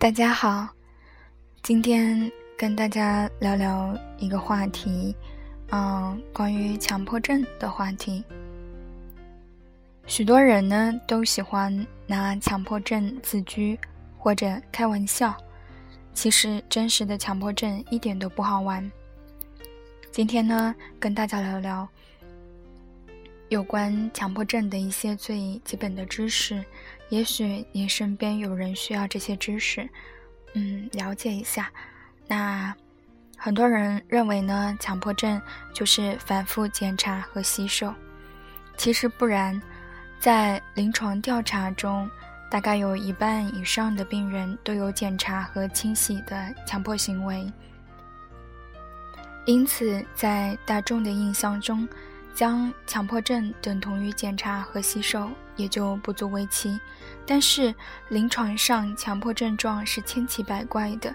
大家好，今天跟大家聊聊一个话题，嗯，关于强迫症的话题。许多人呢都喜欢拿强迫症自居或者开玩笑，其实真实的强迫症一点都不好玩。今天呢，跟大家聊聊有关强迫症的一些最基本的知识。也许你身边有人需要这些知识，嗯，了解一下。那很多人认为呢，强迫症就是反复检查和洗手，其实不然。在临床调查中，大概有一半以上的病人都有检查和清洗的强迫行为。因此，在大众的印象中，将强迫症等同于检查和洗手也就不足为奇，但是临床上强迫症状是千奇百怪的，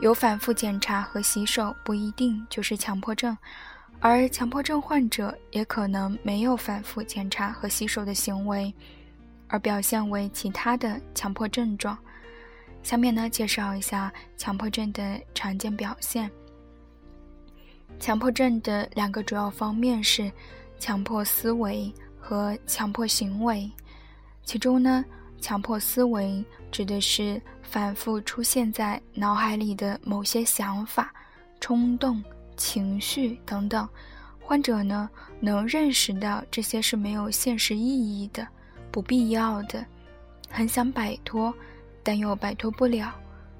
有反复检查和洗手不一定就是强迫症，而强迫症患者也可能没有反复检查和洗手的行为，而表现为其他的强迫症状。下面呢，介绍一下强迫症的常见表现。强迫症的两个主要方面是强迫思维和强迫行为。其中呢，强迫思维指的是反复出现在脑海里的某些想法、冲动、情绪等等。患者呢，能认识到这些是没有现实意义的、不必要的，很想摆脱，但又摆脱不了，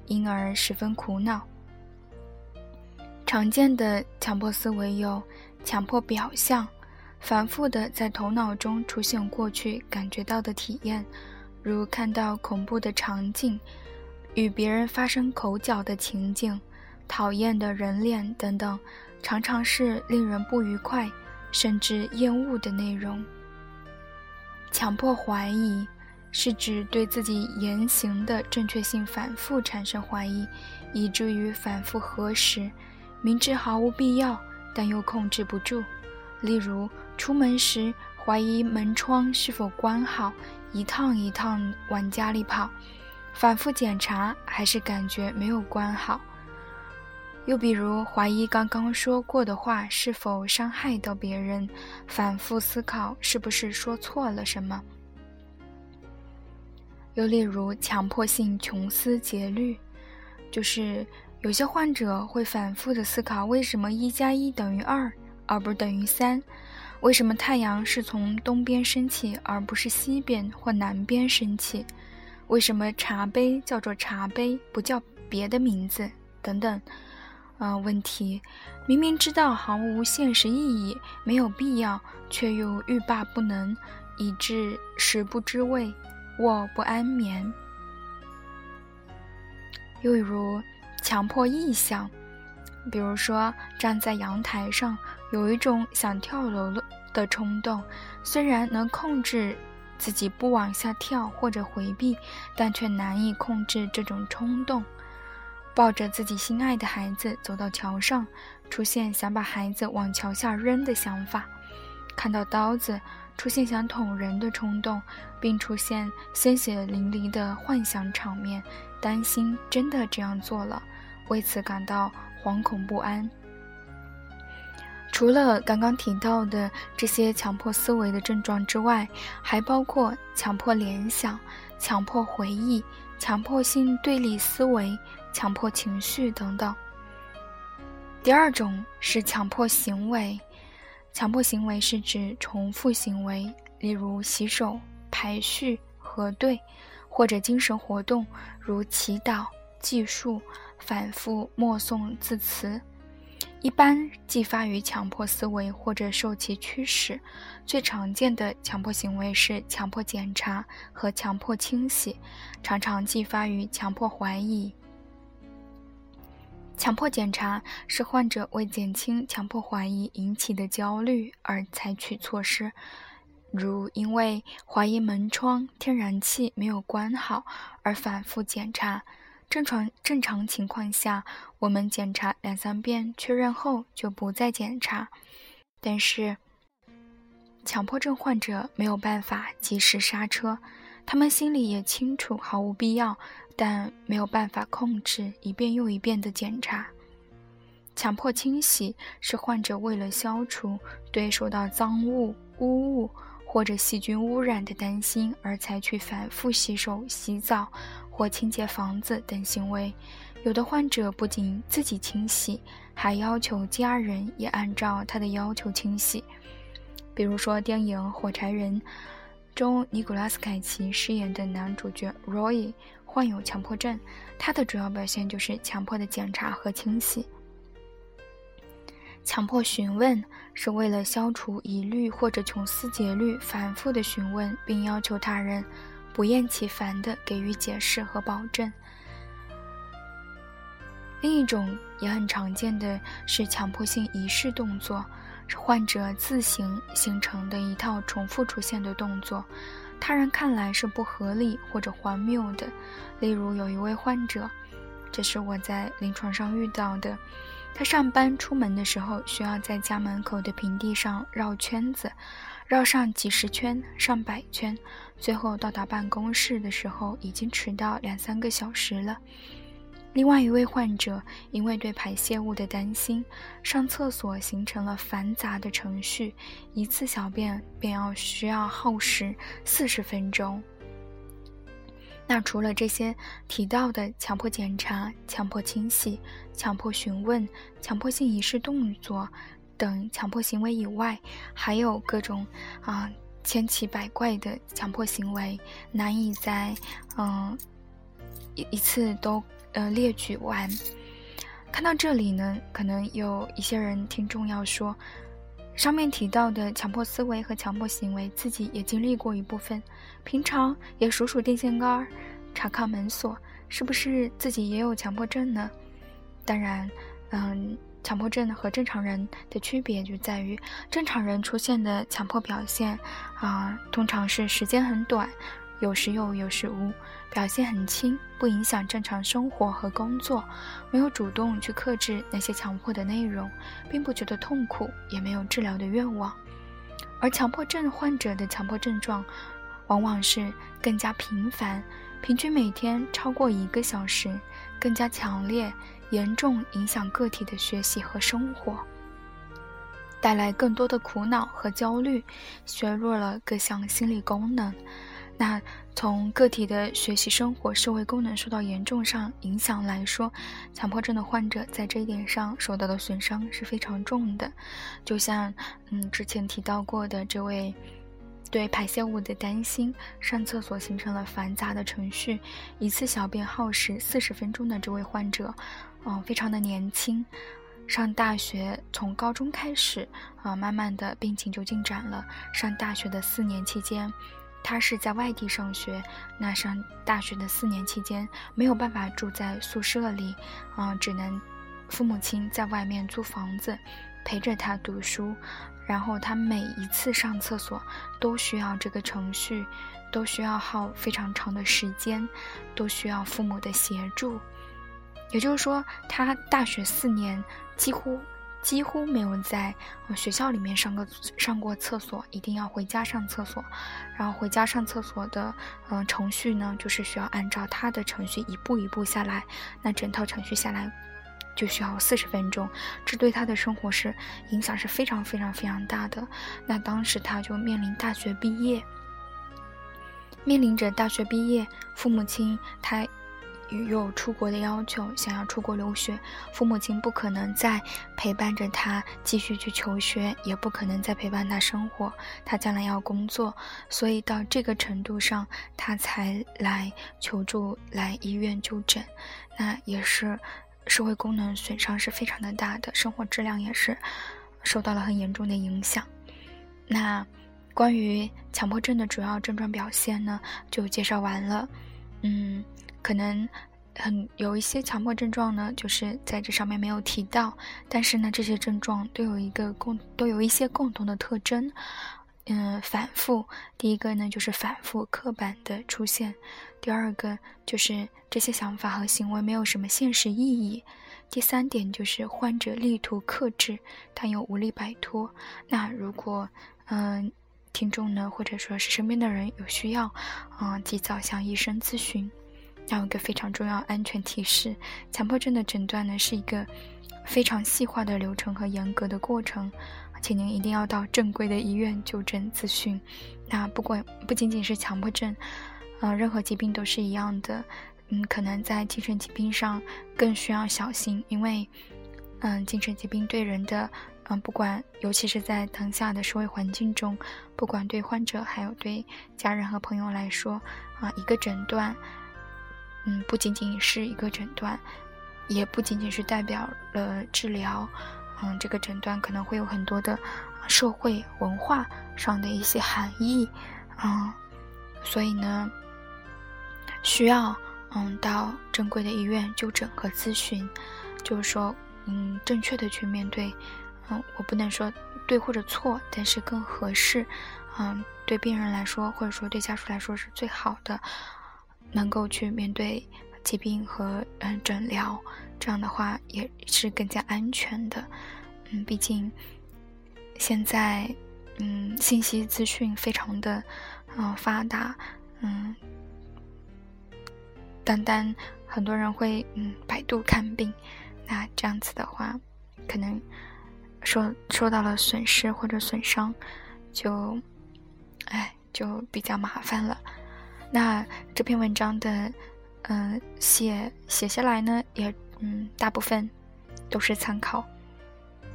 因而十分苦恼。常见的强迫思维有强迫表象，反复的在头脑中出现过去感觉到的体验，如看到恐怖的场景、与别人发生口角的情景、讨厌的人脸等等，常常是令人不愉快甚至厌恶的内容。强迫怀疑是指对自己言行的正确性反复产生怀疑，以至于反复核实。明知毫无必要，但又控制不住。例如，出门时怀疑门窗是否关好，一趟一趟往家里跑，反复检查还是感觉没有关好。又比如，怀疑刚刚说过的话是否伤害到别人，反复思考是不是说错了什么。又例如，强迫性穷思竭虑，就是。有些患者会反复的思考：为什么一加一等于二，而不等于三？为什么太阳是从东边升起，而不是西边或南边升起？为什么茶杯叫做茶杯，不叫别的名字？等等，呃，问题明明知道毫无现实意义，没有必要，却又欲罢不能，以致食不知味，卧不安眠。又如。强迫臆想，比如说站在阳台上，有一种想跳楼的冲动，虽然能控制自己不往下跳或者回避，但却难以控制这种冲动。抱着自己心爱的孩子走到桥上，出现想把孩子往桥下扔的想法；看到刀子，出现想捅人的冲动，并出现鲜血淋漓的幻想场面，担心真的这样做了。为此感到惶恐不安。除了刚刚提到的这些强迫思维的症状之外，还包括强迫联想、强迫回忆、强迫性对立思维、强迫情绪等等。第二种是强迫行为，强迫行为是指重复行为，例如洗手、排序、核对，或者精神活动，如祈祷。计数、反复默诵字词，一般继发于强迫思维或者受其驱使。最常见的强迫行为是强迫检查和强迫清洗，常常继发于强迫怀疑。强迫检查是患者为减轻强迫怀疑引起的焦虑而采取措施，如因为怀疑门窗天然气没有关好而反复检查。正常正常情况下，我们检查两三遍确认后就不再检查。但是，强迫症患者没有办法及时刹车，他们心里也清楚毫无必要，但没有办法控制，一遍又一遍的检查。强迫清洗是患者为了消除对受到脏物、污物或者细菌污染的担心而采取反复洗手、洗澡或清洁房子等行为。有的患者不仅自己清洗，还要求家人也按照他的要求清洗。比如说，电影《火柴人》中尼古拉斯凯奇饰演的男主角 Roy 患有强迫症，他的主要表现就是强迫的检查和清洗。强迫询问是为了消除疑虑或者穷思竭虑，反复的询问，并要求他人不厌其烦地给予解释和保证。另一种也很常见的是强迫性仪式动作，是患者自行形成的一套重复出现的动作，他人看来是不合理或者荒谬的。例如，有一位患者，这是我在临床上遇到的。他上班出门的时候，需要在家门口的平地上绕圈子，绕上几十圈、上百圈，最后到达办公室的时候，已经迟到两三个小时了。另外一位患者因为对排泄物的担心，上厕所形成了繁杂的程序，一次小便便要需要耗时四十分钟。那除了这些提到的强迫检查、强迫清洗、强迫询问、强迫性仪式动作等强迫行为以外，还有各种啊千奇百怪的强迫行为，难以在嗯一一次都呃列举完。看到这里呢，可能有一些人听众要说。上面提到的强迫思维和强迫行为，自己也经历过一部分。平常也数数电线杆，查看门锁，是不是自己也有强迫症呢？当然，嗯，强迫症和正常人的区别就在于，正常人出现的强迫表现，啊，通常是时间很短。有时有，有时无，表现很轻，不影响正常生活和工作，没有主动去克制那些强迫的内容，并不觉得痛苦，也没有治疗的愿望。而强迫症患者的强迫症状，往往是更加频繁，平均每天超过一个小时，更加强烈，严重影响个体的学习和生活，带来更多的苦恼和焦虑，削弱了各项心理功能。那从个体的学习、生活、社会功能受到严重上影响来说，强迫症的患者在这一点上受到的损伤是非常重的。就像嗯之前提到过的这位对排泄物的担心，上厕所形成了繁杂的程序，一次小便耗时四十分钟的这位患者，嗯，非常的年轻，上大学从高中开始啊，慢慢的病情就进展了。上大学的四年期间。他是在外地上学，那上大学的四年期间没有办法住在宿舍里，啊，只能父母亲在外面租房子陪着他读书，然后他每一次上厕所都需要这个程序，都需要耗非常长的时间，都需要父母的协助，也就是说，他大学四年几乎。几乎没有在学校里面上过上过厕所，一定要回家上厕所。然后回家上厕所的嗯程序呢，就是需要按照他的程序一步一步下来。那整套程序下来就需要四十分钟，这对他的生活是影响是非常非常非常大的。那当时他就面临大学毕业，面临着大学毕业，父母亲他。有出国的要求，想要出国留学，父母亲不可能再陪伴着他继续去求学，也不可能再陪伴他生活，他将来要工作，所以到这个程度上，他才来求助，来医院就诊。那也是社会功能损伤是非常的大的，生活质量也是受到了很严重的影响。那关于强迫症的主要症状表现呢，就介绍完了。嗯。可能很有一些强迫症状呢，就是在这上面没有提到，但是呢，这些症状都有一个共，都有一些共同的特征，嗯，反复。第一个呢，就是反复刻板的出现；第二个就是这些想法和行为没有什么现实意义；第三点就是患者力图克制，但又无力摆脱。那如果嗯。听众呢，或者说是身边的人有需要，嗯，及早向医生咨询。还有一个非常重要安全提示：强迫症的诊断呢，是一个非常细化的流程和严格的过程，请您一定要到正规的医院就诊咨询。那不管不仅仅是强迫症，呃，任何疾病都是一样的。嗯，可能在精神疾病上更需要小心，因为，嗯，精神疾病对人的，嗯，不管，尤其是在当下的社会环境中，不管对患者还有对家人和朋友来说，啊，一个诊断，嗯，不仅仅是一个诊断，也不仅仅是代表了治疗，嗯，这个诊断可能会有很多的社会文化上的一些含义，嗯，所以呢，需要。嗯，到正规的医院就诊和咨询，就是说，嗯，正确的去面对，嗯，我不能说对或者错，但是更合适，嗯，对病人来说，或者说对家属来说是最好的，能够去面对疾病和嗯诊疗，这样的话也是更加安全的，嗯，毕竟现在嗯信息资讯非常的嗯发达，嗯。单单很多人会嗯百度看病，那这样子的话，可能受受到了损失或者损伤，就哎就比较麻烦了。那这篇文章的嗯写写下来呢，也嗯大部分都是参考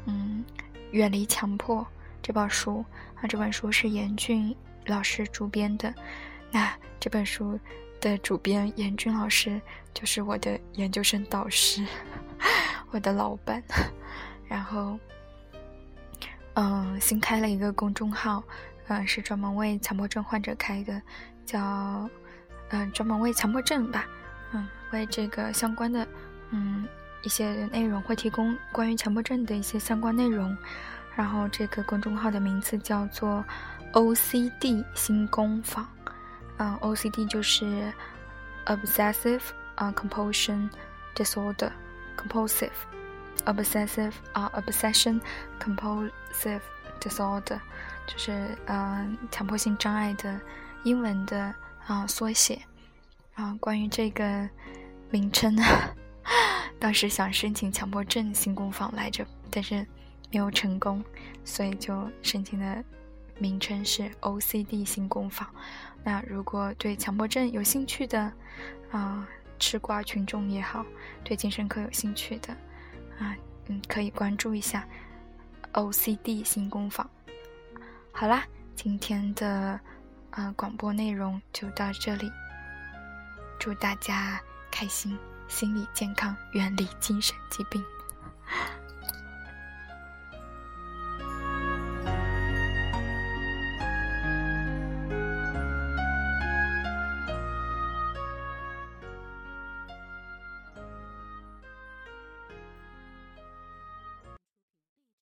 嗯远离强迫这本书啊，这本书是严俊老师主编的，那这本书。的主编严俊老师就是我的研究生导师，我的老板。然后，嗯，新开了一个公众号，嗯，是专门为强迫症患者开的，叫嗯，专门为强迫症吧，嗯，为这个相关的嗯一些内容会提供关于强迫症的一些相关内容。然后，这个公众号的名字叫做 OCD 新工坊。嗯，OCD 就是 obsessive 啊 compulsion disorder，compulsive，obsessive 啊 obsession compulsive disorder，就是嗯强迫性障碍的英文的啊缩写啊。关于这个名称呢，当时想申请强迫症新工坊来着，但是没有成功，所以就申请的名称是 OCD 新工坊。那如果对强迫症有兴趣的，啊，吃瓜群众也好，对精神科有兴趣的，啊，嗯，可以关注一下 OCD 新工坊。好啦，今天的呃广播内容就到这里，祝大家开心，心理健康，远离精神疾病。